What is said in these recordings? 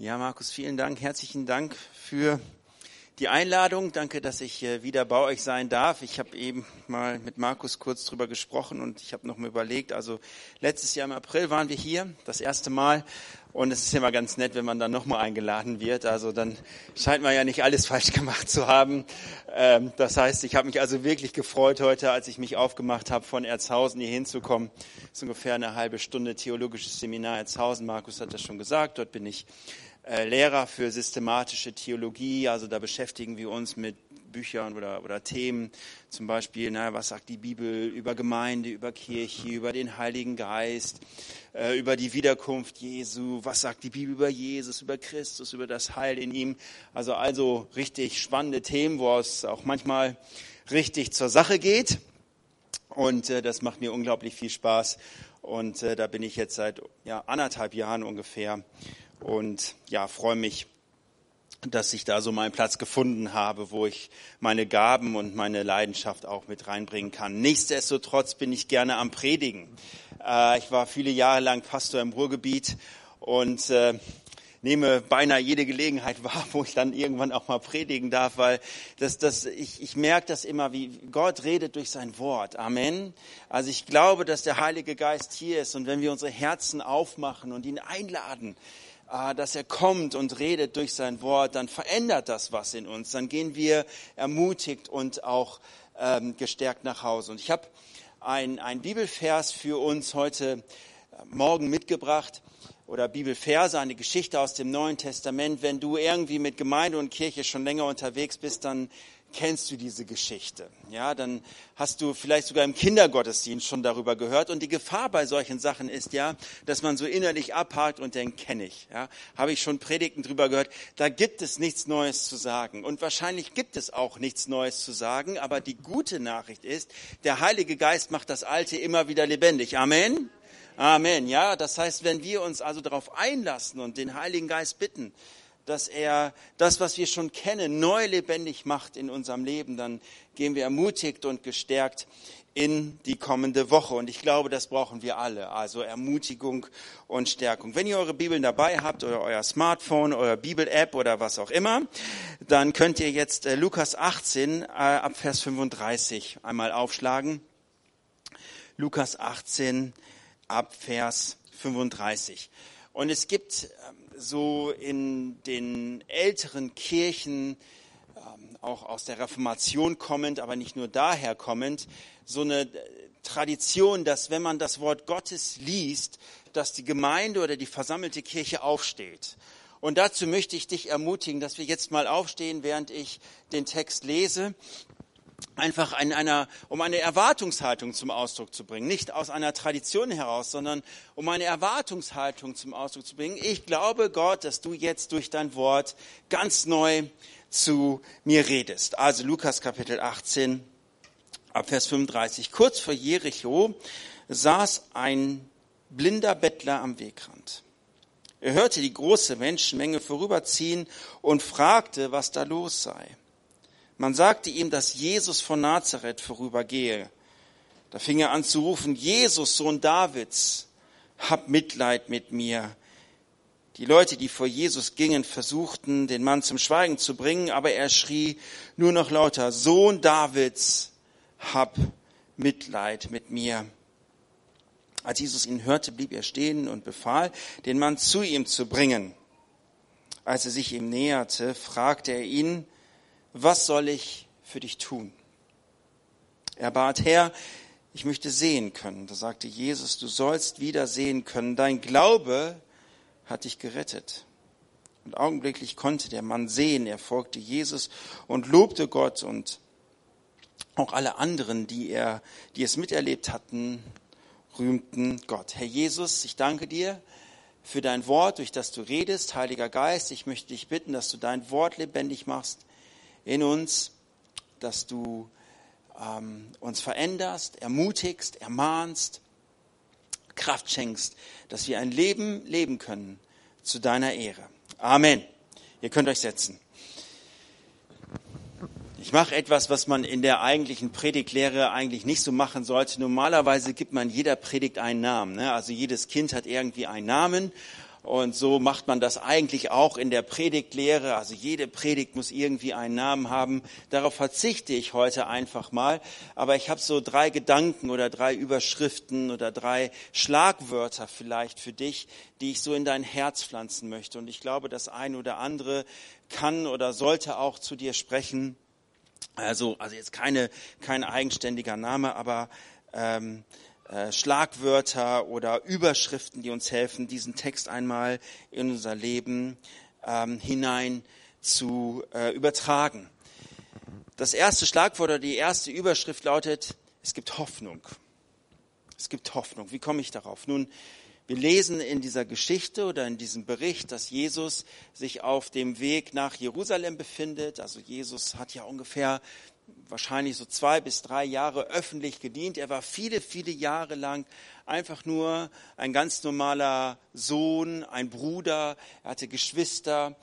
Ja, Markus, vielen Dank, herzlichen Dank für die Einladung. Danke, dass ich wieder bei euch sein darf. Ich habe eben mal mit Markus kurz drüber gesprochen und ich habe noch mal überlegt. Also letztes Jahr im April waren wir hier, das erste Mal. Und es ist immer ganz nett, wenn man dann nochmal eingeladen wird. Also dann scheint man ja nicht alles falsch gemacht zu haben. Ähm, das heißt, ich habe mich also wirklich gefreut heute, als ich mich aufgemacht habe, von Erzhausen hier hinzukommen. Das ist ungefähr eine halbe Stunde theologisches Seminar Erzhausen. Markus hat das schon gesagt. Dort bin ich Lehrer für systematische Theologie. Also da beschäftigen wir uns mit Büchern oder, oder Themen, zum Beispiel, na, was sagt die Bibel über Gemeinde, über Kirche, über den Heiligen Geist, äh, über die Wiederkunft Jesu, was sagt die Bibel über Jesus, über Christus, über das Heil in ihm. Also also richtig spannende Themen, wo es auch manchmal richtig zur Sache geht. Und äh, das macht mir unglaublich viel Spaß. Und äh, da bin ich jetzt seit ja, anderthalb Jahren ungefähr und ja, freue mich, dass ich da so meinen Platz gefunden habe, wo ich meine Gaben und meine Leidenschaft auch mit reinbringen kann. Nichtsdestotrotz bin ich gerne am Predigen. Äh, ich war viele Jahre lang Pastor im Ruhrgebiet und äh, nehme beinahe jede Gelegenheit wahr, wo ich dann irgendwann auch mal predigen darf, weil das, das, ich, ich merke das immer, wie Gott redet durch sein Wort. Amen. Also ich glaube, dass der Heilige Geist hier ist und wenn wir unsere Herzen aufmachen und ihn einladen, dass er kommt und redet durch sein Wort, dann verändert das was in uns. Dann gehen wir ermutigt und auch ähm, gestärkt nach Hause. Und ich habe ein, ein Bibelvers für uns heute äh, Morgen mitgebracht oder Bibelverse, eine Geschichte aus dem Neuen Testament. Wenn du irgendwie mit Gemeinde und Kirche schon länger unterwegs bist, dann kennst du diese Geschichte. Ja, dann hast du vielleicht sogar im Kindergottesdienst schon darüber gehört. Und die Gefahr bei solchen Sachen ist ja, dass man so innerlich abhakt und denkt, kenne ich. Ja, habe ich schon Predigten drüber gehört. Da gibt es nichts Neues zu sagen. Und wahrscheinlich gibt es auch nichts Neues zu sagen. Aber die gute Nachricht ist, der Heilige Geist macht das Alte immer wieder lebendig. Amen. Amen. Ja, das heißt, wenn wir uns also darauf einlassen und den Heiligen Geist bitten, dass er das, was wir schon kennen, neu lebendig macht in unserem Leben, dann gehen wir ermutigt und gestärkt in die kommende Woche. Und ich glaube, das brauchen wir alle. Also Ermutigung und Stärkung. Wenn ihr eure Bibeln dabei habt oder euer Smartphone, euer Bibel-App oder was auch immer, dann könnt ihr jetzt äh, Lukas 18 äh, ab Vers 35 einmal aufschlagen. Lukas 18 ab Vers 35. Und es gibt ähm, so in den älteren Kirchen, ähm, auch aus der Reformation kommend, aber nicht nur daher kommend, so eine Tradition, dass wenn man das Wort Gottes liest, dass die Gemeinde oder die versammelte Kirche aufsteht. Und dazu möchte ich dich ermutigen, dass wir jetzt mal aufstehen, während ich den Text lese einfach in einer, um eine Erwartungshaltung zum Ausdruck zu bringen. Nicht aus einer Tradition heraus, sondern um eine Erwartungshaltung zum Ausdruck zu bringen. Ich glaube, Gott, dass du jetzt durch dein Wort ganz neu zu mir redest. Also Lukas Kapitel 18, ab Vers 35. Kurz vor Jericho saß ein blinder Bettler am Wegrand. Er hörte die große Menschenmenge vorüberziehen und fragte, was da los sei. Man sagte ihm, dass Jesus von Nazareth vorübergehe. Da fing er an zu rufen, Jesus, Sohn Davids, hab Mitleid mit mir. Die Leute, die vor Jesus gingen, versuchten, den Mann zum Schweigen zu bringen, aber er schrie nur noch lauter, Sohn Davids, hab Mitleid mit mir. Als Jesus ihn hörte, blieb er stehen und befahl, den Mann zu ihm zu bringen. Als er sich ihm näherte, fragte er ihn, was soll ich für dich tun? Er bat, Herr, ich möchte sehen können. Da sagte Jesus, du sollst wieder sehen können. Dein Glaube hat dich gerettet. Und augenblicklich konnte der Mann sehen. Er folgte Jesus und lobte Gott und auch alle anderen, die er, die es miterlebt hatten, rühmten Gott. Herr Jesus, ich danke dir für dein Wort, durch das du redest. Heiliger Geist, ich möchte dich bitten, dass du dein Wort lebendig machst in uns, dass du ähm, uns veränderst, ermutigst, ermahnst, Kraft schenkst, dass wir ein Leben leben können zu deiner Ehre. Amen. Ihr könnt euch setzen. Ich mache etwas, was man in der eigentlichen Predigtlehre eigentlich nicht so machen sollte. Normalerweise gibt man jeder Predigt einen Namen. Ne? Also jedes Kind hat irgendwie einen Namen Und so macht man das eigentlich auch in der Predigtlehre. Also jede Predigt muss irgendwie einen Namen haben. Darauf verzichte ich heute einfach mal. Aber ich habe so drei Gedanken oder drei Überschriften oder drei Schlagwörter vielleicht für dich, die ich so in dein Herz pflanzen möchte. Und ich glaube, das eine oder andere kann oder sollte auch zu dir sprechen. Also, also jetzt keine, kein eigenständiger Name, aber ähm, äh, Schlagwörter oder Überschriften, die uns helfen, diesen Text einmal in unser Leben ähm, hinein zu äh, übertragen. Das erste Schlagwort oder die erste Überschrift lautet, es gibt Hoffnung. Es gibt Hoffnung. Wie komme ich darauf? Nun, wir lesen in dieser Geschichte oder in diesem Bericht, dass Jesus sich auf dem Weg nach Jerusalem befindet. Also Jesus hat ja ungefähr wahrscheinlich so zwei bis drei Jahre öffentlich gedient. Er war viele, viele Jahre lang einfach nur ein ganz normaler Sohn, ein Bruder. Er hatte Geschwister.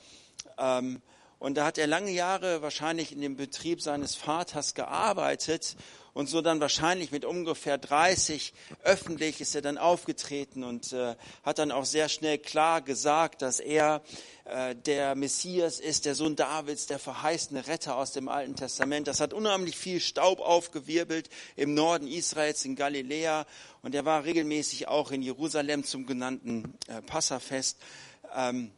Ähm, und da hat er lange Jahre wahrscheinlich in dem Betrieb seines Vaters gearbeitet und so dann wahrscheinlich mit ungefähr 30 öffentlich ist er dann aufgetreten und äh, hat dann auch sehr schnell klar gesagt, dass er äh, der Messias ist, der Sohn Davids, der verheißene Retter aus dem Alten Testament. Das hat unheimlich viel Staub aufgewirbelt im Norden Israels, in Galiläa und er war regelmäßig auch in Jerusalem zum genannten äh, Passafest. Ähm,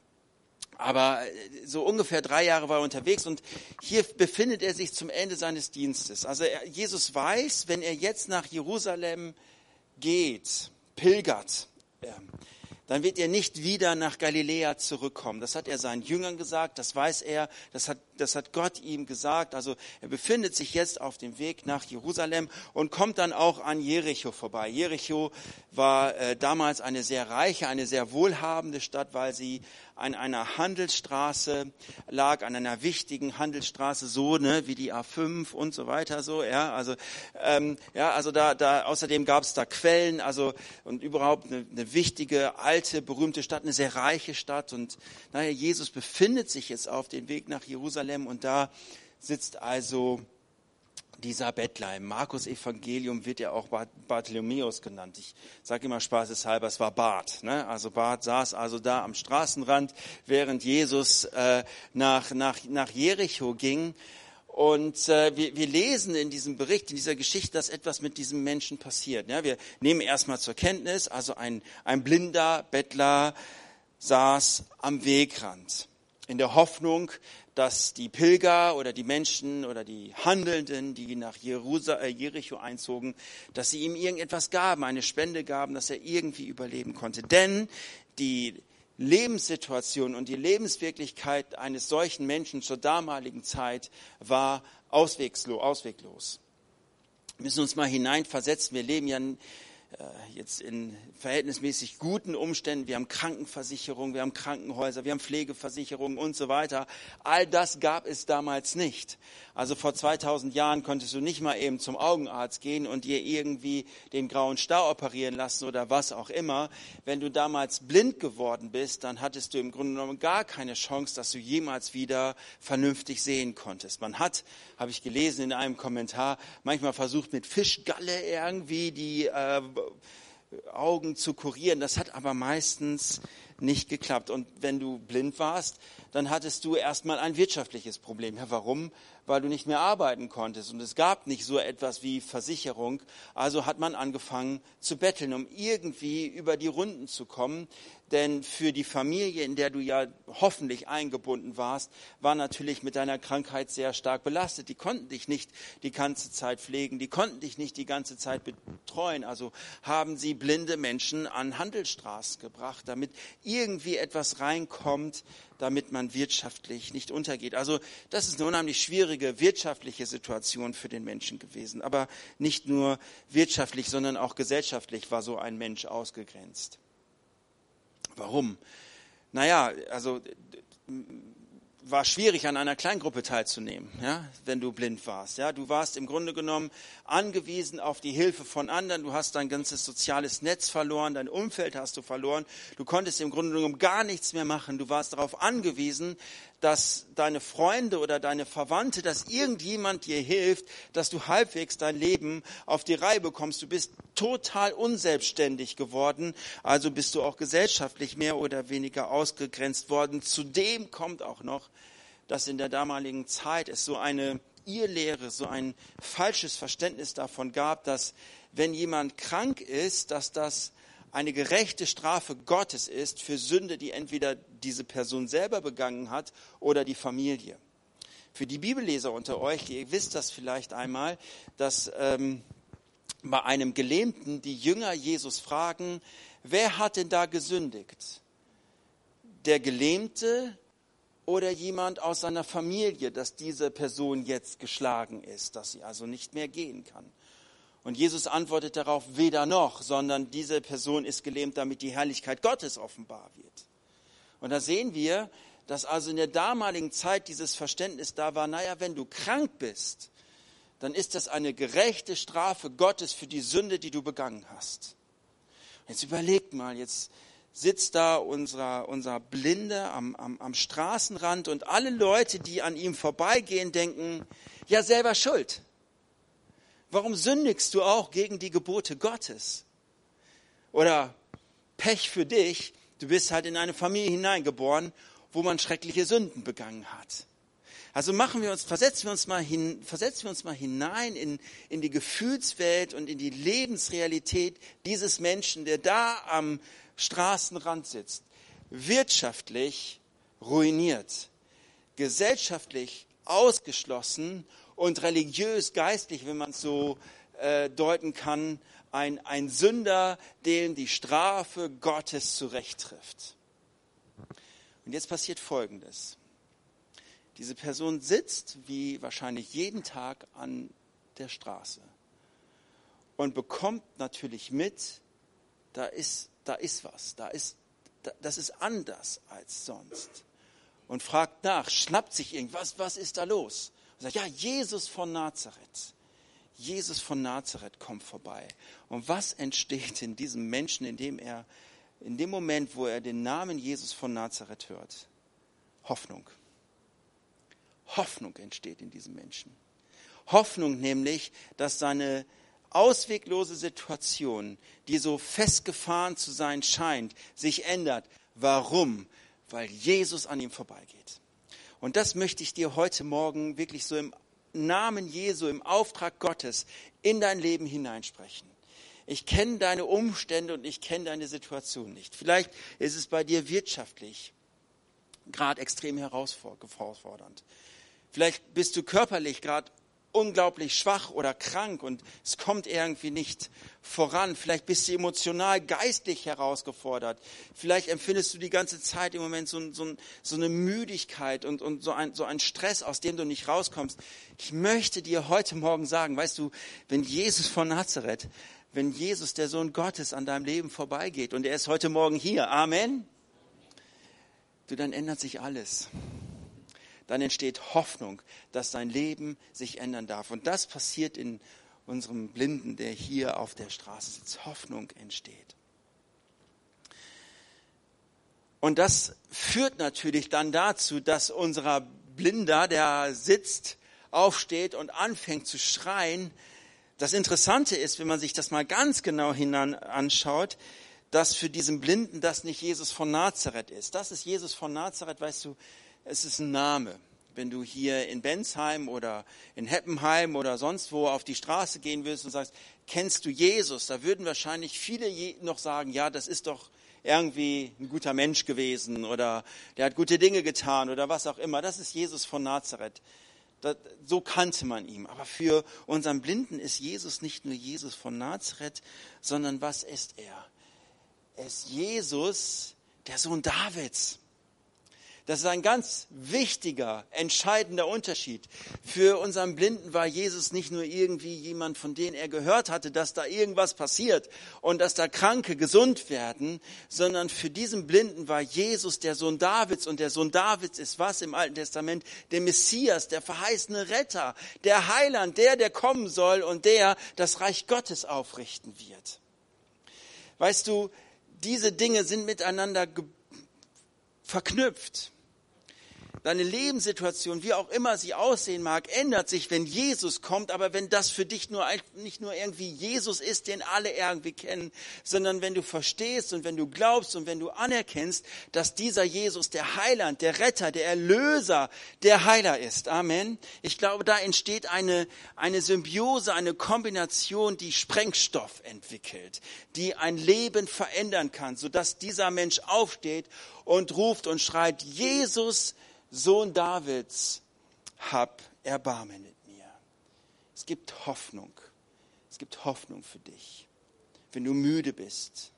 aber äh, so ungefähr drei Jahre war er unterwegs und hier befindet er sich zum Ende seines Dienstes. Also Jesus weiß, wenn er jetzt nach Jerusalem geht, pilgert, dann wird er nicht wieder nach Galiläa zurückkommen. Das hat er seinen Jüngern gesagt, das weiß er, das hat, das hat Gott ihm gesagt. Also er befindet sich jetzt auf dem Weg nach Jerusalem und kommt dann auch an Jericho vorbei. Jericho war äh, damals eine sehr reiche, eine sehr wohlhabende Stadt, weil sie an einer Handelsstraße lag, an einer wichtigen Handelsstraße, so ne, wie die A5 und so weiter, so ja, also ähm, ja, also da, da außerdem gab es da Quellen, also und überhaupt eine, eine wichtige alte berühmte Stadt, eine sehr reiche Stadt und naja, Jesus befindet sich jetzt auf dem Weg nach Jerusalem und da sitzt also dieser Bettler. Im Markus Evangelium wird ja auch Bartholomäus genannt. Ich sage immer spaßeshalber, es war Bart. Ne? Also Bart saß also da am Straßenrand, während Jesus äh, nach, nach, nach Jericho ging. Und äh, wir, wir lesen in diesem Bericht, in dieser Geschichte, dass etwas mit diesem Menschen passiert. Ja, wir nehmen erstmal zur Kenntnis, also ein, ein blinder Bettler saß am Wegrand in der Hoffnung, dass die Pilger oder die Menschen oder die Handelnden, die nach äh, Jericho einzogen, dass sie ihm irgendetwas gaben, eine Spende gaben, dass er irgendwie überleben konnte. Denn die Lebenssituation und die Lebenswirklichkeit eines solchen Menschen zur damaligen Zeit war ausweglos. Wir müssen uns mal hineinversetzen. Wir leben ja jetzt in verhältnismäßig guten Umständen. Wir haben Krankenversicherung, wir haben Krankenhäuser, wir haben Pflegeversicherungen und so weiter. All das gab es damals nicht. Also vor 2000 Jahren konntest du nicht mal eben zum Augenarzt gehen und dir irgendwie den grauen Stau operieren lassen oder was auch immer. Wenn du damals blind geworden bist, dann hattest du im Grunde genommen gar keine Chance, dass du jemals wieder vernünftig sehen konntest. Man hat, habe ich gelesen in einem Kommentar, manchmal versucht mit Fischgalle irgendwie die äh, Augen zu kurieren. Das hat aber meistens nicht geklappt. Und wenn du blind warst, dann hattest du erstmal ein wirtschaftliches Problem. Ja, warum? Weil du nicht mehr arbeiten konntest. Und es gab nicht so etwas wie Versicherung. Also hat man angefangen zu betteln, um irgendwie über die Runden zu kommen. Denn für die Familie, in der du ja hoffentlich eingebunden warst, war natürlich mit deiner Krankheit sehr stark belastet. Die konnten dich nicht die ganze Zeit pflegen, die konnten dich nicht die ganze Zeit betreuen. Also haben sie blinde Menschen an Handelsstraßen gebracht, damit irgendwie etwas reinkommt, damit man wirtschaftlich nicht untergeht. Also das ist eine unheimlich schwierige wirtschaftliche Situation für den Menschen gewesen. Aber nicht nur wirtschaftlich, sondern auch gesellschaftlich war so ein Mensch ausgegrenzt. Warum? Naja, also war schwierig, an einer Kleingruppe teilzunehmen, ja, wenn du blind warst. Ja, du warst im Grunde genommen angewiesen auf die Hilfe von anderen. Du hast dein ganzes soziales Netz verloren, dein Umfeld hast du verloren. Du konntest im Grunde genommen gar nichts mehr machen. Du warst darauf angewiesen, dass deine Freunde oder deine Verwandte, dass irgendjemand dir hilft, dass du halbwegs dein Leben auf die Reihe bekommst. Du bist total unselbstständig geworden, also bist du auch gesellschaftlich mehr oder weniger ausgegrenzt worden. Zudem kommt auch noch, dass in der damaligen Zeit es so eine Irrlehre, so ein falsches Verständnis davon gab, dass wenn jemand krank ist, dass das eine gerechte Strafe Gottes ist für Sünde, die entweder diese Person selber begangen hat oder die Familie. Für die Bibelleser unter euch, ihr wisst das vielleicht einmal, dass ähm, bei einem Gelähmten die Jünger Jesus fragen, wer hat denn da gesündigt? Der Gelähmte oder jemand aus seiner Familie, dass diese Person jetzt geschlagen ist, dass sie also nicht mehr gehen kann. Und Jesus antwortet darauf, weder noch, sondern diese Person ist gelähmt, damit die Herrlichkeit Gottes offenbar wird. Und da sehen wir, dass also in der damaligen Zeit dieses Verständnis da war, naja, wenn du krank bist, dann ist das eine gerechte Strafe Gottes für die Sünde, die du begangen hast. Jetzt überlegt mal, jetzt sitzt da unser, unser Blinde am, am, am Straßenrand und alle Leute, die an ihm vorbeigehen, denken, ja selber schuld. Warum sündigst du auch gegen die Gebote Gottes? Oder Pech für dich, du bist halt in eine Familie hineingeboren, wo man schreckliche Sünden begangen hat. Also machen wir uns, versetzen wir uns mal hin, versetzen wir uns mal hinein in, in die Gefühlswelt und in die Lebensrealität dieses Menschen, der da am Straßenrand sitzt, wirtschaftlich ruiniert, gesellschaftlich ausgeschlossen und religiös, geistlich, wenn man es so äh, deuten kann, ein, ein Sünder, dem die Strafe Gottes zurechttrifft. Und jetzt passiert Folgendes. Diese Person sitzt wie wahrscheinlich jeden Tag an der Straße und bekommt natürlich mit, da ist, da ist was, da ist, das ist anders als sonst. Und fragt nach, schnappt sich irgendwas, was ist da los? Und sagt, ja, Jesus von Nazareth. Jesus von Nazareth kommt vorbei. Und was entsteht in diesem Menschen, in dem er, in dem Moment, wo er den Namen Jesus von Nazareth hört? Hoffnung. Hoffnung entsteht in diesem Menschen. Hoffnung nämlich, dass seine ausweglose Situation, die so festgefahren zu sein scheint, sich ändert. Warum? Weil Jesus an ihm vorbeigeht. Und das möchte ich dir heute Morgen wirklich so im Namen Jesu, im Auftrag Gottes in dein Leben hineinsprechen. Ich kenne deine Umstände und ich kenne deine Situation nicht. Vielleicht ist es bei dir wirtschaftlich gerade extrem herausfordernd. Vielleicht bist du körperlich gerade unglaublich schwach oder krank und es kommt irgendwie nicht voran. Vielleicht bist du emotional, geistlich herausgefordert. Vielleicht empfindest du die ganze Zeit im Moment so, so, so eine Müdigkeit und, und so, ein, so ein Stress, aus dem du nicht rauskommst. Ich möchte dir heute Morgen sagen, weißt du, wenn Jesus von Nazareth, wenn Jesus, der Sohn Gottes, an deinem Leben vorbeigeht und er ist heute Morgen hier, Amen, du, dann ändert sich alles dann entsteht Hoffnung, dass dein Leben sich ändern darf. Und das passiert in unserem Blinden, der hier auf der Straße sitzt. Hoffnung entsteht. Und das führt natürlich dann dazu, dass unser Blinder, der sitzt, aufsteht und anfängt zu schreien. Das Interessante ist, wenn man sich das mal ganz genau hinan anschaut, dass für diesen Blinden das nicht Jesus von Nazareth ist. Das ist Jesus von Nazareth, weißt du, es ist ein Name. Wenn du hier in Bensheim oder in Heppenheim oder sonst wo auf die Straße gehen willst und sagst, kennst du Jesus? Da würden wahrscheinlich viele noch sagen, ja, das ist doch irgendwie ein guter Mensch gewesen oder der hat gute Dinge getan oder was auch immer. Das ist Jesus von Nazareth. Das, so kannte man ihn. Aber für unseren Blinden ist Jesus nicht nur Jesus von Nazareth, sondern was ist er? Er ist Jesus, der Sohn Davids. Das ist ein ganz wichtiger, entscheidender Unterschied. Für unseren Blinden war Jesus nicht nur irgendwie jemand, von dem er gehört hatte, dass da irgendwas passiert und dass da Kranke gesund werden, sondern für diesen Blinden war Jesus der Sohn Davids und der Sohn Davids ist was im Alten Testament? Der Messias, der verheißene Retter, der Heiland, der, der kommen soll und der das Reich Gottes aufrichten wird. Weißt du, diese Dinge sind miteinander verknüpft. Deine Lebenssituation, wie auch immer sie aussehen mag, ändert sich, wenn Jesus kommt. Aber wenn das für dich nur, nicht nur irgendwie Jesus ist, den alle irgendwie kennen, sondern wenn du verstehst und wenn du glaubst und wenn du anerkennst, dass dieser Jesus der Heiland, der Retter, der Erlöser, der Heiler ist. Amen. Ich glaube, da entsteht eine, eine Symbiose, eine Kombination, die Sprengstoff entwickelt, die ein Leben verändern kann, sodass dieser Mensch aufsteht und ruft und schreit, Jesus, Sohn Davids, hab Erbarmen mit mir. Es gibt Hoffnung. Es gibt Hoffnung für dich. Wenn du müde bist,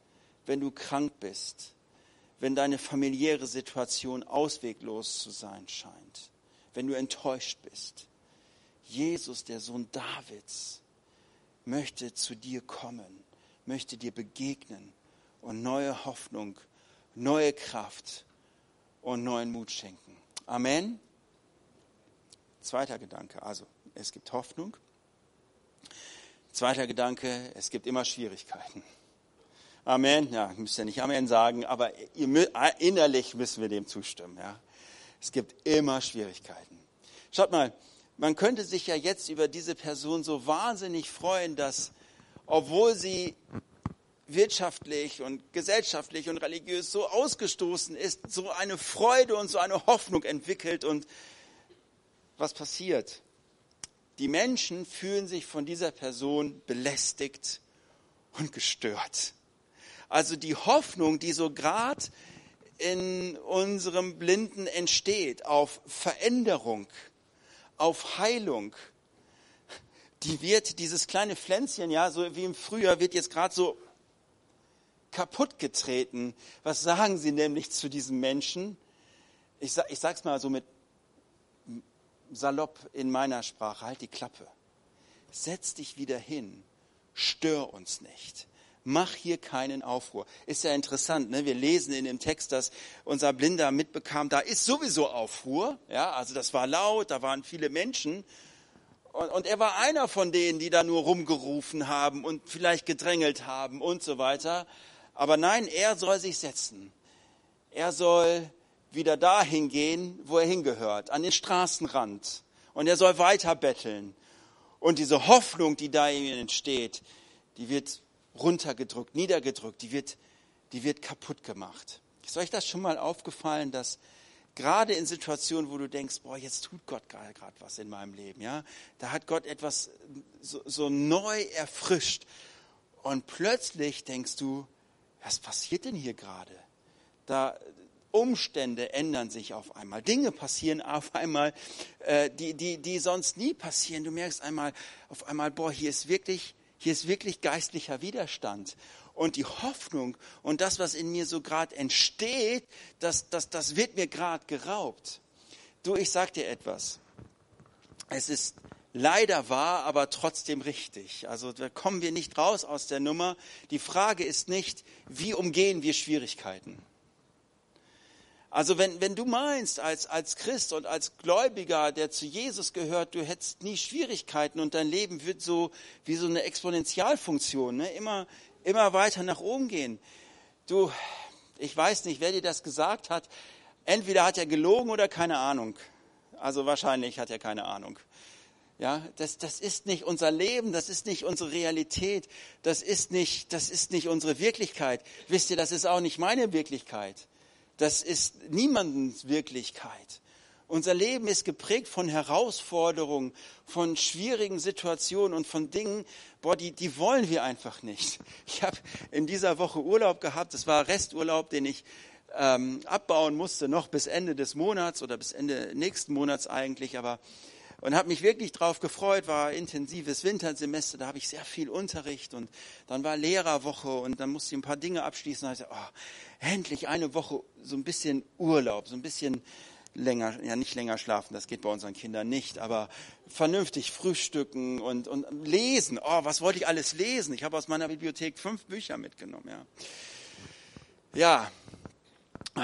wenn du krank bist, wenn deine familiäre Situation ausweglos zu sein scheint, wenn du enttäuscht bist. Jesus, der Sohn Davids, möchte zu dir kommen, möchte dir begegnen und neue Hoffnung, neue Kraft und neuen Mut schenken. Amen. Zweiter Gedanke, also es gibt Hoffnung. Zweiter Gedanke, es gibt immer Schwierigkeiten. Amen. Ja, müsst ja nicht Amen sagen, aber innerlich müssen wir dem zustimmen. Ja. Es gibt immer Schwierigkeiten. Schaut mal, man könnte sich ja jetzt über diese Person so wahnsinnig freuen, dass, obwohl sie wirtschaftlich und gesellschaftlich und religiös so ausgestoßen ist, so eine Freude und so eine Hoffnung entwickelt. Und was passiert? Die Menschen fühlen sich von dieser Person belästigt und gestört. Also die Hoffnung, die so gerade in unserem Blinden entsteht auf Veränderung, auf Heilung, die wird, dieses kleine Pflänzchen, ja, so wie im Frühjahr, wird jetzt gerade so kaputt getreten. Was sagen sie nämlich zu diesem Menschen? Ich, ich sag's mal so mit salopp in meiner Sprache, halt die Klappe. Setz dich wieder hin, stör uns nicht. Mach hier keinen Aufruhr. Ist ja interessant, ne? wir lesen in dem Text, dass unser Blinder mitbekam, da ist sowieso Aufruhr. Ja, also das war laut, da waren viele Menschen. Und, und er war einer von denen, die da nur rumgerufen haben und vielleicht gedrängelt haben und so weiter. Aber nein, er soll sich setzen. Er soll wieder dahin gehen, wo er hingehört, an den Straßenrand. Und er soll weiter betteln. Und diese Hoffnung, die da in ihm entsteht, die wird runtergedrückt, niedergedrückt, die wird, die wird kaputt gemacht. Ist euch das schon mal aufgefallen, dass gerade in Situationen, wo du denkst, boah, jetzt tut Gott gerade was in meinem Leben, ja, da hat Gott etwas so, so neu erfrischt. Und plötzlich denkst du, was passiert denn hier gerade? Da Umstände ändern sich auf einmal, Dinge passieren auf einmal, äh, die, die, die sonst nie passieren. Du merkst einmal auf einmal, boah, hier ist wirklich, hier ist wirklich geistlicher Widerstand. Und die Hoffnung und das, was in mir so gerade entsteht, das, das, das wird mir gerade geraubt. Du, ich sag dir etwas. Es ist leider wahr, aber trotzdem richtig. Also da kommen wir nicht raus aus der Nummer. Die Frage ist nicht, wie umgehen wir Schwierigkeiten? Also wenn, wenn du meinst, als, als Christ und als Gläubiger, der zu Jesus gehört, du hättest nie Schwierigkeiten und dein Leben wird so wie so eine Exponentialfunktion, ne? immer, immer weiter nach oben gehen. Du, ich weiß nicht, wer dir das gesagt hat. Entweder hat er gelogen oder keine Ahnung. Also wahrscheinlich hat er keine Ahnung. Ja, das, das ist nicht unser Leben, das ist nicht unsere Realität, das ist nicht, das ist nicht unsere Wirklichkeit. Wisst ihr, das ist auch nicht meine Wirklichkeit. Das ist niemandens Wirklichkeit. Unser Leben ist geprägt von Herausforderungen, von schwierigen Situationen und von Dingen, boah, die, die wollen wir einfach nicht. Ich habe in dieser Woche Urlaub gehabt, das war Resturlaub, den ich ähm, abbauen musste, noch bis Ende des Monats oder bis Ende nächsten Monats eigentlich, aber und habe mich wirklich drauf gefreut, war intensives Wintersemester, da habe ich sehr viel Unterricht und dann war Lehrerwoche und dann musste ich ein paar Dinge abschließen. Und ich dachte, oh, endlich eine Woche so ein bisschen Urlaub, so ein bisschen länger, ja nicht länger schlafen, das geht bei unseren Kindern nicht, aber vernünftig frühstücken und, und lesen. Oh, was wollte ich alles lesen? Ich habe aus meiner Bibliothek fünf Bücher mitgenommen, ja. Ja,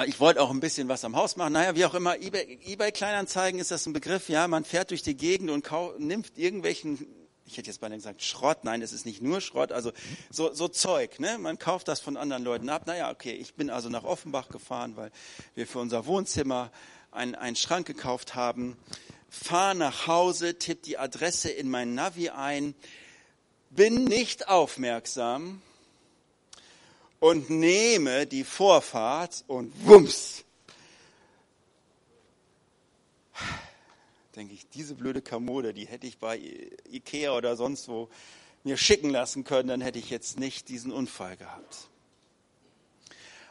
ich wollte auch ein bisschen was am Haus machen. Naja, wie auch immer, eBay, eBay Kleinanzeigen ist das ein Begriff. Ja, man fährt durch die Gegend und nimmt irgendwelchen, ich hätte jetzt beinahe gesagt Schrott. Nein, es ist nicht nur Schrott. Also so, so Zeug. Ne? Man kauft das von anderen Leuten ab. Naja, okay. Ich bin also nach Offenbach gefahren, weil wir für unser Wohnzimmer einen, einen Schrank gekauft haben, fahr nach Hause, tipp die Adresse in mein Navi ein, bin nicht aufmerksam und nehme die Vorfahrt und wumms. Denke ich, diese blöde Kommode, die hätte ich bei Ikea oder sonst wo mir schicken lassen können, dann hätte ich jetzt nicht diesen Unfall gehabt.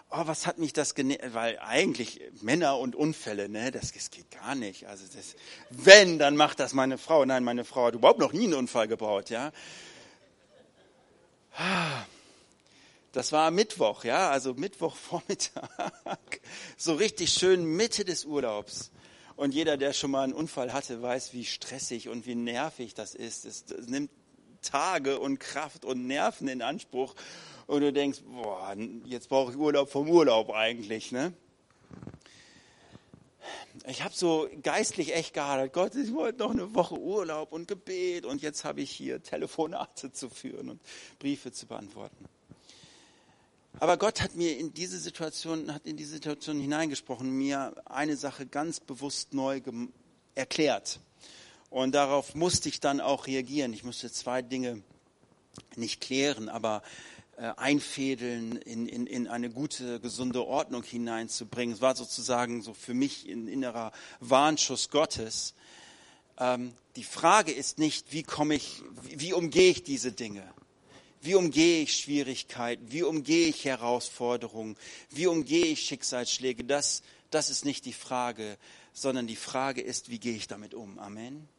Oh, was hat mich das genervt? Weil eigentlich Männer und Unfälle, ne, das, das geht gar nicht. Also das, wenn, dann macht das meine Frau. Nein, meine Frau hat überhaupt noch nie einen Unfall gebaut, ja. Das war Mittwoch, ja, also Mittwochvormittag, so richtig schön Mitte des Urlaubs. Und jeder, der schon mal einen Unfall hatte, weiß, wie stressig und wie nervig das ist. Es, nimmt Tage und Kraft und Nerven in Anspruch und du denkst, boah, jetzt brauche ich Urlaub vom Urlaub eigentlich. Ne? Ich habe so geistlich echt gehadert. Gott, ich wollte noch eine Woche Urlaub und Gebet und jetzt habe ich hier Telefonate zu führen und Briefe zu beantworten. Aber Gott hat mir in diese Situation, hat in diese Situation hineingesprochen, mir eine Sache ganz bewusst neu erklärt. Und darauf musste ich dann auch reagieren. Ich musste zwei Dinge nicht klären, aber äh, einfädeln, in, in, in eine gute, gesunde Ordnung hineinzubringen. Es war sozusagen so für mich ein innerer Warnschuss Gottes. Ähm, die Frage ist nicht, wie komme ich, wie, wie umgehe ich diese Dinge? Wie umgehe ich Schwierigkeiten? Wie umgehe ich Herausforderungen? Wie umgehe ich Schicksalsschläge? Das, das ist nicht die Frage, sondern die Frage ist, wie gehe ich damit um? Amen.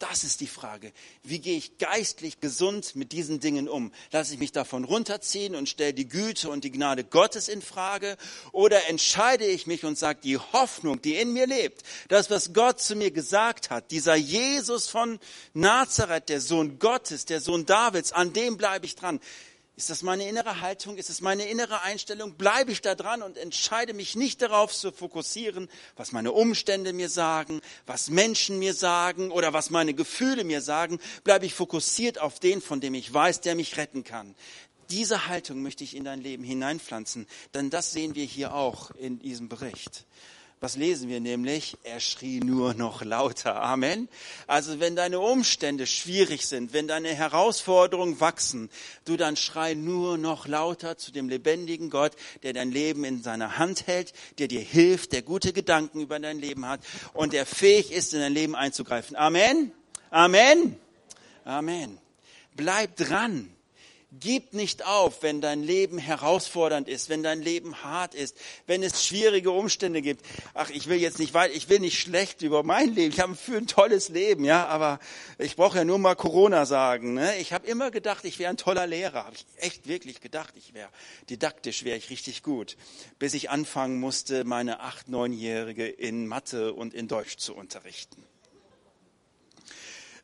Das ist die Frage. Wie gehe ich geistlich gesund mit diesen Dingen um? Lasse ich mich davon runterziehen und stelle die Güte und die Gnade Gottes in Frage? Oder entscheide ich mich und sage, die Hoffnung, die in mir lebt, das, was Gott zu mir gesagt hat, dieser Jesus von Nazareth, der Sohn Gottes, der Sohn Davids, an dem bleibe ich dran. Ist das meine innere Haltung? Ist es meine innere Einstellung? Bleibe ich da dran und entscheide mich nicht darauf zu fokussieren, was meine Umstände mir sagen, was Menschen mir sagen oder was meine Gefühle mir sagen? Bleibe ich fokussiert auf den, von dem ich weiß, der mich retten kann. Diese Haltung möchte ich in dein Leben hineinpflanzen, denn das sehen wir hier auch in diesem Bericht. Was lesen wir nämlich? Er schrie nur noch lauter. Amen. Also wenn deine Umstände schwierig sind, wenn deine Herausforderungen wachsen, du dann schrei nur noch lauter zu dem lebendigen Gott, der dein Leben in seiner Hand hält, der dir hilft, der gute Gedanken über dein Leben hat und der fähig ist, in dein Leben einzugreifen. Amen. Amen. Amen. Bleib dran. Gib nicht auf, wenn dein Leben herausfordernd ist, wenn dein Leben hart ist, wenn es schwierige Umstände gibt. Ach, ich will jetzt nicht weit, ich will nicht schlecht über mein Leben. Ich habe für ein tolles Leben, ja, aber ich brauche ja nur mal Corona sagen. Ne? Ich habe immer gedacht, ich wäre ein toller Lehrer. Habe ich echt wirklich gedacht, ich wäre didaktisch wäre ich richtig gut, bis ich anfangen musste, meine acht, neunjährige in Mathe und in Deutsch zu unterrichten.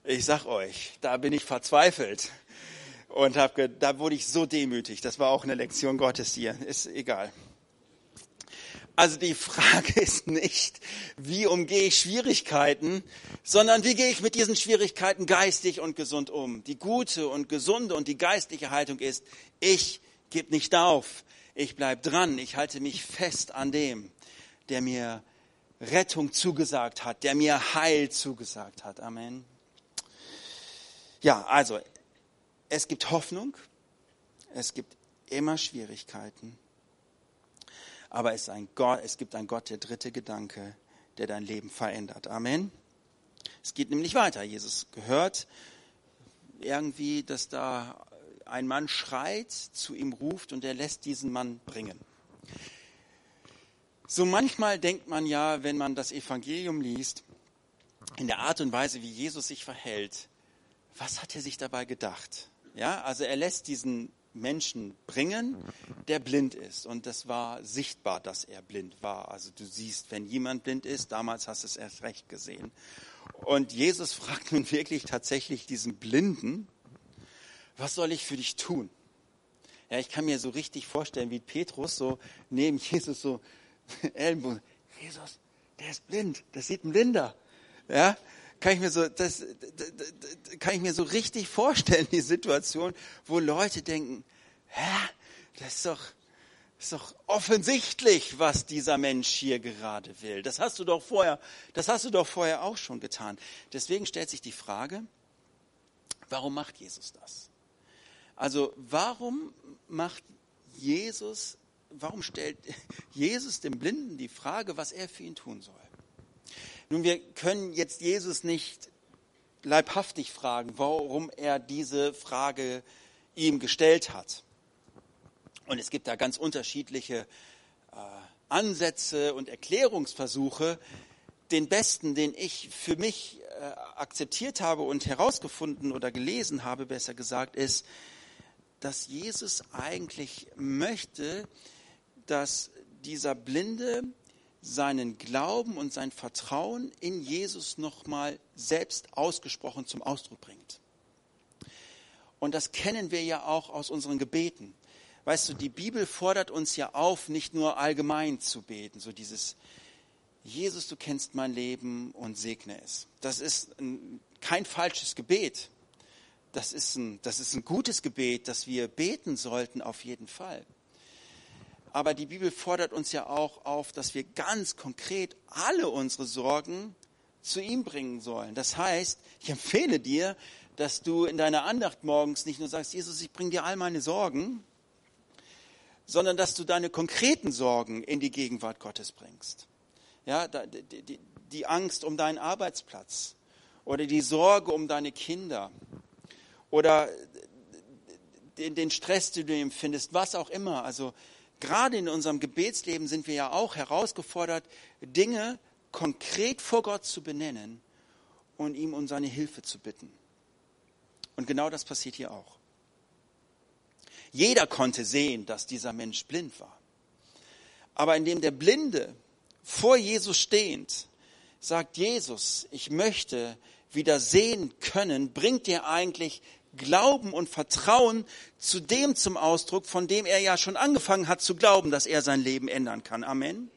Ich sag euch, da bin ich verzweifelt und hab, da wurde ich so demütig. Das war auch eine Lektion Gottes hier. Ist egal. Also die Frage ist nicht, wie umgehe ich Schwierigkeiten, sondern wie gehe ich mit diesen Schwierigkeiten geistig und gesund um. Die gute und gesunde und die geistliche Haltung ist, ich gebe nicht auf, ich bleib dran, ich halte mich fest an dem, der mir Rettung zugesagt hat, der mir Heil zugesagt hat. Amen. Ja, also es gibt Hoffnung, es gibt immer Schwierigkeiten, aber es, Gott, es gibt einen Gott, der dritte Gedanke, der dein Leben verändert. Amen. Es geht nämlich weiter. Jesus gehört irgendwie, dass da ein Mann schreit, zu ihm ruft und er lässt diesen Mann bringen. So manchmal denkt man ja, wenn man das Evangelium liest, in der Art und Weise, wie Jesus sich verhält, was hat er sich dabei gedacht? Ja, also er lässt diesen Menschen bringen, der blind ist. Und das war sichtbar, dass er blind war. Also du siehst, wenn jemand blind ist, damals hast du es erst recht gesehen. Und Jesus fragt nun wirklich tatsächlich diesen Blinden, was soll ich für dich tun? Ja, ich kann mir so richtig vorstellen, wie Petrus so neben Jesus so Ellenbogen, Jesus, der ist blind, das sieht ein Blinder. Ja, kann ich mir so, das, kann ich mir so richtig vorstellen, die Situation, wo Leute denken, hä, das ist doch, Ist doch offensichtlich, was dieser Mensch hier gerade will. Das hast du doch vorher, das hast du doch vorher auch schon getan. Deswegen stellt sich die Frage, warum macht Jesus das? Also, warum macht Jesus, warum stellt Jesus dem Blinden die Frage, was er für ihn tun soll? Nun, wir können jetzt Jesus nicht leibhaftig fragen, warum er diese Frage ihm gestellt hat. Und es gibt da ganz unterschiedliche äh, Ansätze und Erklärungsversuche. Den besten, den ich für mich äh, akzeptiert habe und herausgefunden oder gelesen habe, besser gesagt, ist, dass Jesus eigentlich möchte, dass dieser Blinde seinen Glauben und sein Vertrauen in Jesus nochmal selbst ausgesprochen zum Ausdruck bringt. Und das kennen wir ja auch aus unseren Gebeten. Weißt du, die Bibel fordert uns ja auf, nicht nur allgemein zu beten, so dieses Jesus, du kennst mein Leben und segne es. Das ist ein, kein falsches Gebet. Das ist, ein, das ist ein gutes Gebet, das wir beten sollten auf jeden Fall. Aber die Bibel fordert uns ja auch auf, dass wir ganz konkret alle unsere Sorgen zu ihm bringen sollen. Das heißt, ich empfehle dir, dass du in deiner Andacht morgens nicht nur sagst, Jesus, ich bringe dir all meine Sorgen, sondern dass du deine konkreten Sorgen in die Gegenwart Gottes bringst. Ja, die, Angst um deinen Arbeitsplatz oder die Sorge um deine Kinder oder den Stress, den du empfindest, was auch immer. Also gerade in unserem Gebetsleben sind wir ja auch herausgefordert, Dinge konkret vor Gott zu benennen und ihm um seine Hilfe zu bitten. Und genau das passiert hier auch. Jeder konnte sehen, dass dieser Mensch blind war. Aber indem der Blinde vor Jesus stehend sagt, Jesus, ich möchte wieder sehen können, bringt er eigentlich Glauben und Vertrauen zu dem zum Ausdruck, von dem er ja schon angefangen hat zu glauben, dass er sein Leben ändern kann. Amen.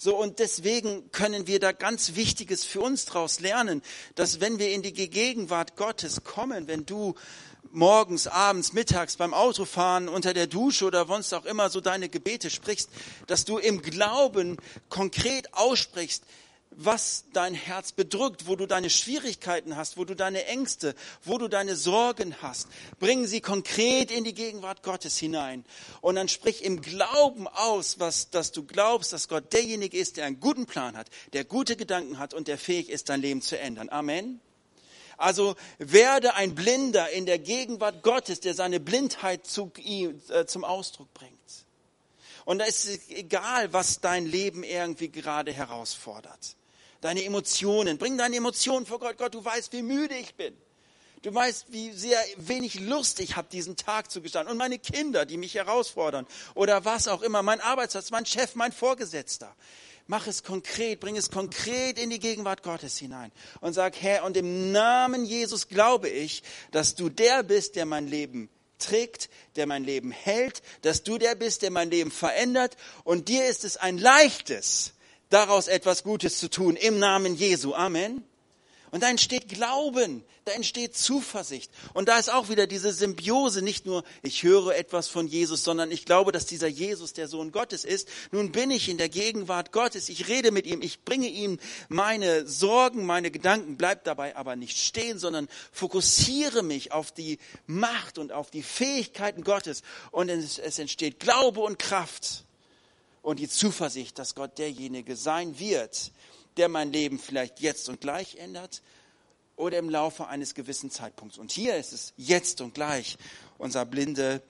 So, und deswegen können wir da ganz Wichtiges für uns daraus lernen, dass wenn wir in die Gegenwart Gottes kommen, wenn du morgens, abends, mittags beim Autofahren, unter der Dusche oder sonst auch immer so deine Gebete sprichst, dass du im Glauben konkret aussprichst, was dein Herz bedrückt, wo du deine Schwierigkeiten hast, wo du deine Ängste, wo du deine Sorgen hast. Bring sie konkret in die Gegenwart Gottes hinein. Und dann sprich im Glauben aus, was, dass du glaubst, dass Gott derjenige ist, der einen guten Plan hat, der gute Gedanken hat und der fähig ist, dein Leben zu ändern. Amen. Also werde ein Blinder in der Gegenwart Gottes, der seine Blindheit zu, äh, zum Ausdruck bringt. Und da ist es egal, was dein Leben irgendwie gerade herausfordert. Deine Emotionen, bring deine Emotionen vor Gott. Gott, du weißt, wie müde ich bin. Du weißt, wie sehr wenig Lust ich habe, diesen Tag zu gestalten. Und meine Kinder, die mich herausfordern. Oder was auch immer. Mein Arbeitsplatz, mein Chef, mein Vorgesetzter. Mach es konkret, bring es konkret in die Gegenwart Gottes hinein und sag, Herr, und im Namen Jesus glaube ich, dass du der bist, der mein Leben trägt, der mein Leben hält, dass du der bist, der mein Leben verändert und dir ist es ein leichtes, daraus etwas Gutes zu tun im Namen Jesu. Amen. Und da entsteht Glauben, da entsteht Zuversicht. Und da ist auch wieder diese Symbiose, nicht nur ich höre etwas von Jesus, sondern ich glaube, dass dieser Jesus der Sohn Gottes ist. Nun bin ich in der Gegenwart Gottes, ich rede mit ihm, ich bringe ihm meine Sorgen, meine Gedanken, bleib dabei aber nicht stehen, sondern fokussiere mich auf die Macht und auf die Fähigkeiten Gottes. Und es, es entsteht Glaube und Kraft und die Zuversicht, dass Gott derjenige sein wird, der mein Leben vielleicht jetzt und gleich ändert oder im Laufe eines gewissen Zeitpunkts. Und hier ist es jetzt und gleich. Unser Blinde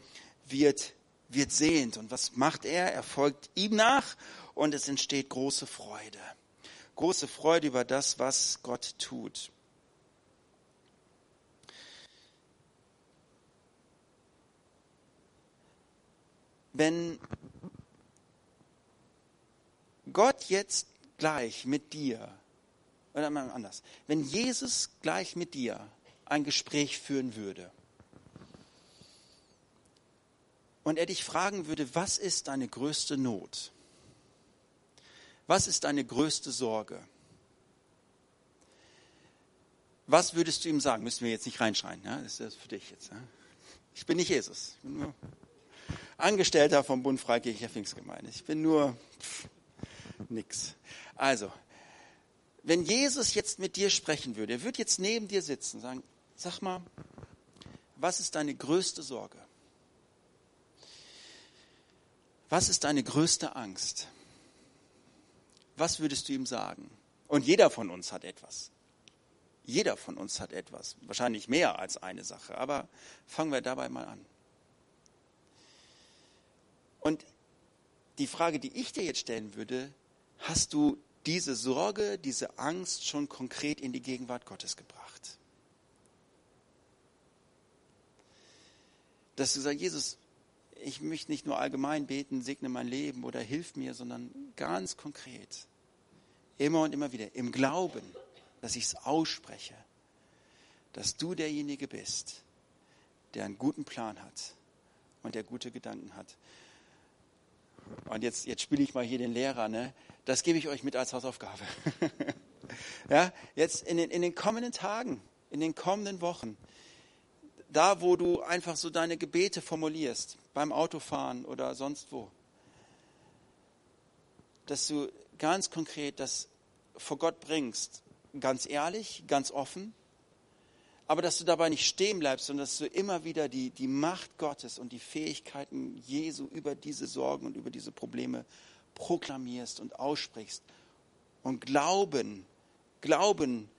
wird, wird sehend. Und was macht er? Er folgt ihm nach und es entsteht große Freude. Große Freude über das, was Gott tut. Wenn Gott jetzt gleich mit dir, oder mal anders, wenn Jesus gleich mit dir ein Gespräch führen würde und er dich fragen würde, was ist deine größte Not? Was ist deine größte Sorge? Was würdest du ihm sagen? Müssen wir jetzt nicht reinschreien, ja? das ist für dich jetzt. Ja? Ich bin nicht Jesus. Angestellter vom Bund Freikirchlicher Pfingstgemeinde. Ich bin nur pff, nix. Also, wenn Jesus jetzt mit dir sprechen würde, er würde jetzt neben dir sitzen und sagen, sag mal, was ist deine größte Sorge? Was ist deine größte Angst? Was würdest du ihm sagen? Und jeder von uns hat etwas. Jeder von uns hat etwas. Wahrscheinlich mehr als eine Sache. Aber fangen wir dabei mal an. Und die Frage, die ich dir jetzt stellen würde, hast du diese Sorge, diese Angst schon konkret in die Gegenwart Gottes gebracht? Dass du sagst, Jesus, ich möchte nicht nur allgemein beten, segne mein Leben oder hilf mir, sondern ganz konkret. Immer und immer wieder im Glauben, dass ich es ausspreche, dass du derjenige bist, der einen guten Plan hat und der gute Gedanken hat. Und jetzt, jetzt spiele ich mal hier den Lehrer, ne? Das gebe ich euch mit als Hausaufgabe. ja, jetzt in den, in den kommenden Tagen, in den kommenden Wochen, da wo du einfach so deine Gebete formulierst, beim Autofahren oder sonst wo, dass du ganz konkret das vor Gott bringst, ganz ehrlich, ganz offen, aber dass du dabei nicht stehen bleibst, sondern dass du immer wieder die, die Macht Gottes und die Fähigkeiten Jesu über diese Sorgen und über diese Probleme proklamierst und aussprichst. Und Glauben, Glauben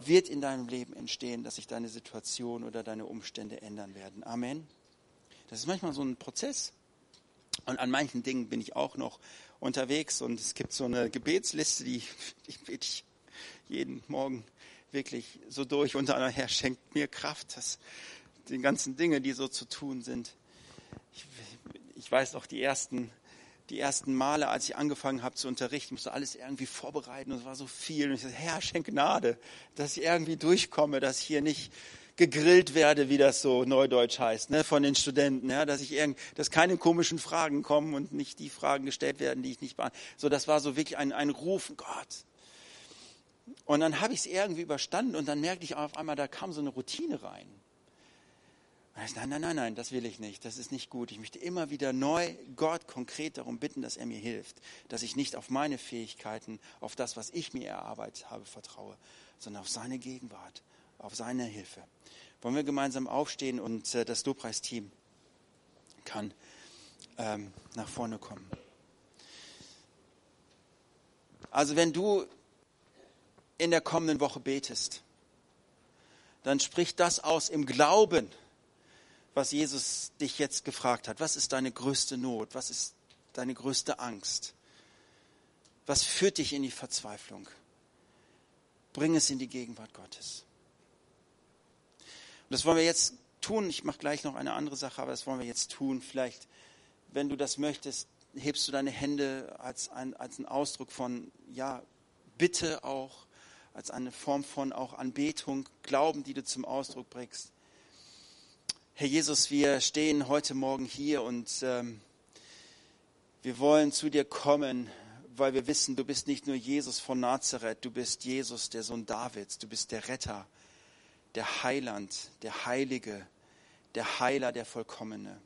wird in deinem Leben entstehen, dass sich deine Situation oder deine Umstände ändern werden. Amen. Das ist manchmal so ein Prozess. Und an manchen Dingen bin ich auch noch unterwegs. Und es gibt so eine Gebetsliste, die, die bete ich jeden Morgen wirklich so durch. Unter anderem, Herr, schenkt mir Kraft, dass die ganzen Dinge, die so zu tun sind. Ich, ich weiß noch, die ersten die ersten Male, als ich angefangen habe zu unterrichten, musste alles irgendwie vorbereiten und es war so viel. Und ich sagte, Herr, schenk Gnade, dass ich irgendwie durchkomme, dass ich hier nicht gegrillt werde, wie das so neudeutsch heißt, ne, von den Studenten, ja, dass ich irgend, dass keine komischen Fragen kommen und nicht die Fragen gestellt werden, die ich nicht beantworte. So, das war so wirklich ein, ein Rufen, Gott. Und dann habe ich es irgendwie überstanden und dann merkte ich auf einmal, da kam so eine Routine rein. Nein, nein, nein, nein, das will ich nicht. Das ist nicht gut. Ich möchte immer wieder neu Gott konkret darum bitten, dass er mir hilft, dass ich nicht auf meine Fähigkeiten, auf das, was ich mir erarbeitet habe, vertraue, sondern auf seine Gegenwart, auf seine Hilfe. Wollen wir gemeinsam aufstehen und äh, das Lobpreisteam kann ähm, nach vorne kommen. Also wenn du in der kommenden Woche betest, dann sprich das aus im Glauben was Jesus dich jetzt gefragt hat. Was ist deine größte Not? Was ist deine größte Angst? Was führt dich in die Verzweiflung? Bring es in die Gegenwart Gottes. Und das wollen wir jetzt tun. Ich mache gleich noch eine andere Sache, aber das wollen wir jetzt tun. Vielleicht, wenn du das möchtest, hebst du deine Hände als ein, als ein Ausdruck von, ja, Bitte auch, als eine Form von auch Anbetung, Glauben, die du zum Ausdruck bringst. Herr Jesus, wir stehen heute Morgen hier und ähm, wir wollen zu dir kommen, weil wir wissen, du bist nicht nur Jesus von Nazareth, du bist Jesus, der Sohn Davids, du bist der Retter, der Heiland, der Heilige, der Heiler, der Vollkommene.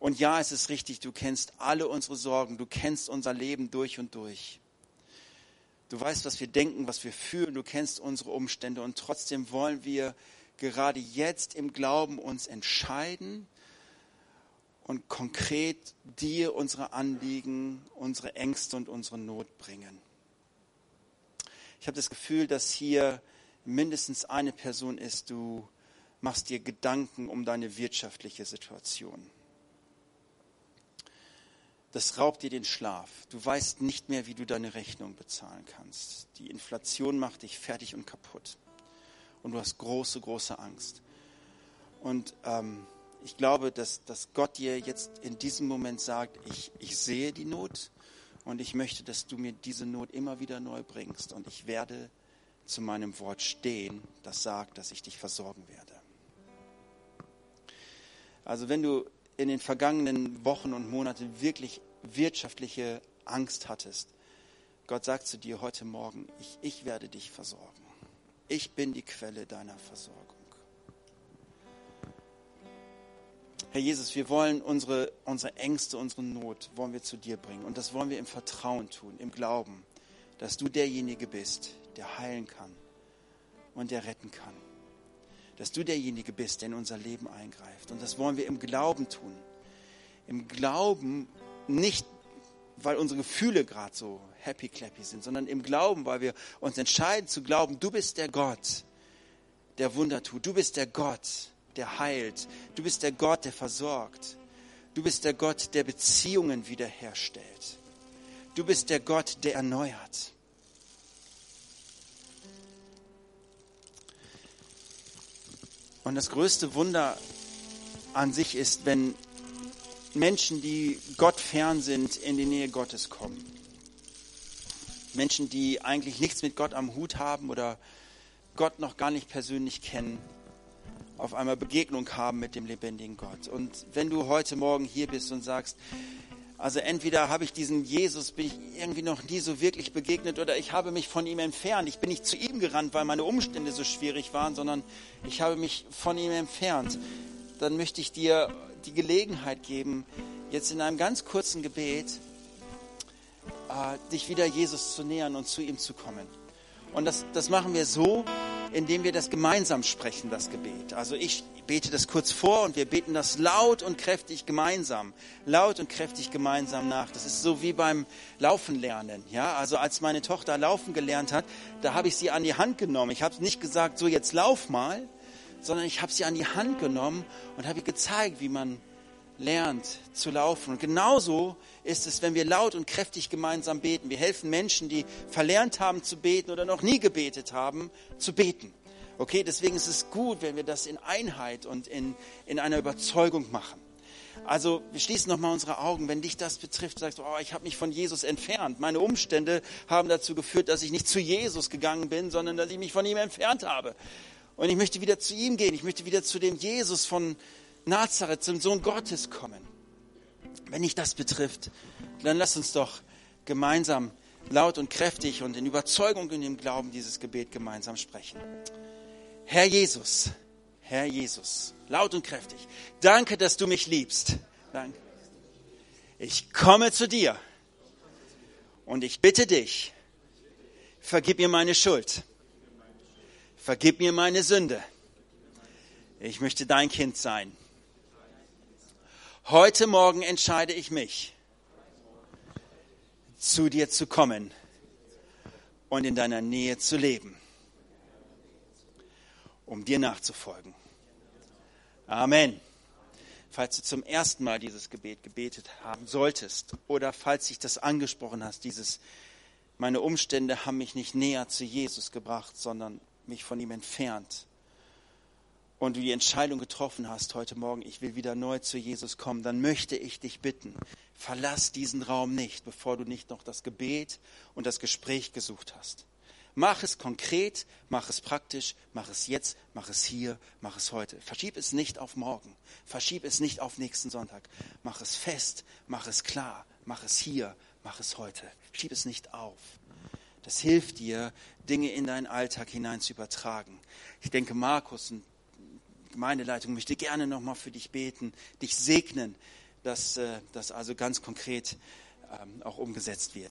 Und ja, es ist richtig, du kennst alle unsere Sorgen, du kennst unser Leben durch und durch. Du weißt, was wir denken, was wir fühlen, du kennst unsere Umstände und trotzdem wollen wir gerade jetzt im Glauben uns entscheiden und konkret dir unsere Anliegen, unsere Ängste und unsere Not bringen. Ich habe das Gefühl, dass hier mindestens eine Person ist, du machst dir Gedanken um deine wirtschaftliche Situation. Das raubt dir den Schlaf. Du weißt nicht mehr, wie du deine Rechnung bezahlen kannst. Die Inflation macht dich fertig und kaputt und du hast große, große Angst. Und ähm, ich glaube, dass, dass Gott dir jetzt in diesem Moment sagt, ich, ich sehe die Not und ich möchte, dass du mir diese Not immer wieder neu bringst und ich werde zu meinem Wort stehen, das sagt, dass ich dich versorgen werde. Also wenn du in den vergangenen Wochen und Monaten wirklich wirtschaftliche Angst hattest, Gott sagt zu dir heute Morgen, ich, ich werde dich versorgen. Ich bin die Quelle deiner Versorgung. Herr Jesus, wir wollen unsere, unsere Ängste, unsere Not, wollen wir zu dir bringen. Und das wollen wir im Vertrauen tun, im Glauben, dass du derjenige bist, der heilen kann und der retten kann. Dass du derjenige bist, der in unser Leben eingreift. Und das wollen wir im Glauben tun. Im Glauben nicht, weil unsere Gefühle gerade so happy clappy sind, sondern im Glauben, weil wir uns entscheiden zu glauben, du bist der Gott, der Wunder tut. Du bist der Gott, der heilt. Du bist der Gott, der versorgt. Du bist der Gott, der Beziehungen wiederherstellt. Du bist der Gott, der erneuert. Und das größte Wunder an sich ist, wenn Menschen, die Gott fern sind, in die Nähe Gottes kommen. Menschen, die eigentlich nichts mit Gott am Hut haben oder Gott noch gar nicht persönlich kennen auf einmal Begegnung haben mit dem lebendigen Gott. Und wenn du heute Morgen hier bist und sagst, also entweder habe ich diesem Jesus, bin ich irgendwie noch nie so wirklich begegnet oder ich habe mich von ihm entfernt. Ich bin nicht zu ihm gerannt, weil meine Umstände so schwierig waren, sondern ich habe mich von ihm entfernt. Dann möchte ich dir die Gelegenheit geben, jetzt in einem ganz kurzen Gebet äh, dich wieder Jesus zu nähern und zu ihm zu kommen. Und das, das machen wir so, indem wir das gemeinsam sprechen, das Gebet. Also ich bete das kurz vor und wir beten das laut und kräftig gemeinsam, laut und kräftig gemeinsam nach. Das ist so wie beim Laufen lernen. Ja, also als meine Tochter laufen gelernt hat, da habe ich sie an die Hand genommen. Ich habe nicht gesagt, so jetzt lauf mal, sondern ich habe sie an die Hand genommen und habe ihr gezeigt, wie man lernt zu laufen. Und genauso ist es, wenn wir laut und kräftig gemeinsam beten. Wir helfen Menschen, die verlernt haben zu beten oder noch nie gebetet haben, zu beten. Okay, deswegen ist es gut, wenn wir das in Einheit und in, in einer Überzeugung machen. Also wir schließen nochmal unsere Augen. Wenn dich das betrifft, sagst du, oh, ich habe mich von Jesus entfernt. Meine Umstände haben dazu geführt, dass ich nicht zu Jesus gegangen bin, sondern dass ich mich von ihm entfernt habe. Und ich möchte wieder zu ihm gehen. Ich möchte wieder zu dem Jesus von Nazareth, zum Sohn Gottes kommen. Wenn dich das betrifft, dann lass uns doch gemeinsam laut und kräftig und in Überzeugung und im Glauben dieses Gebet gemeinsam sprechen. Herr Jesus, Herr Jesus, laut und kräftig, danke, dass du mich liebst. Danke. Ich komme zu dir und ich bitte dich, vergib mir meine Schuld, vergib mir meine Sünde. Ich möchte dein Kind sein. Heute Morgen entscheide ich mich, zu dir zu kommen und in deiner Nähe zu leben, um dir nachzufolgen. Amen. Falls du zum ersten Mal dieses Gebet gebetet haben solltest oder falls dich das angesprochen hast, dieses, meine Umstände haben mich nicht näher zu Jesus gebracht, sondern mich von ihm entfernt, und du die Entscheidung getroffen hast heute Morgen, ich will wieder neu zu Jesus kommen, dann möchte ich dich bitten, verlass diesen Raum nicht, bevor du nicht noch das Gebet und das Gespräch gesucht hast. Mach es konkret, mach es praktisch, mach es jetzt, mach es hier, mach es heute. Verschieb es nicht auf morgen, verschieb es nicht auf nächsten Sonntag. Mach es fest, mach es klar, mach es hier, mach es heute. Schieb es nicht auf. Das hilft dir, Dinge in deinen Alltag hinein zu übertragen. Ich denke, Markus, ein Gemeindeleitung möchte gerne nochmal für dich beten, dich segnen, dass das also ganz konkret ähm, auch umgesetzt wird.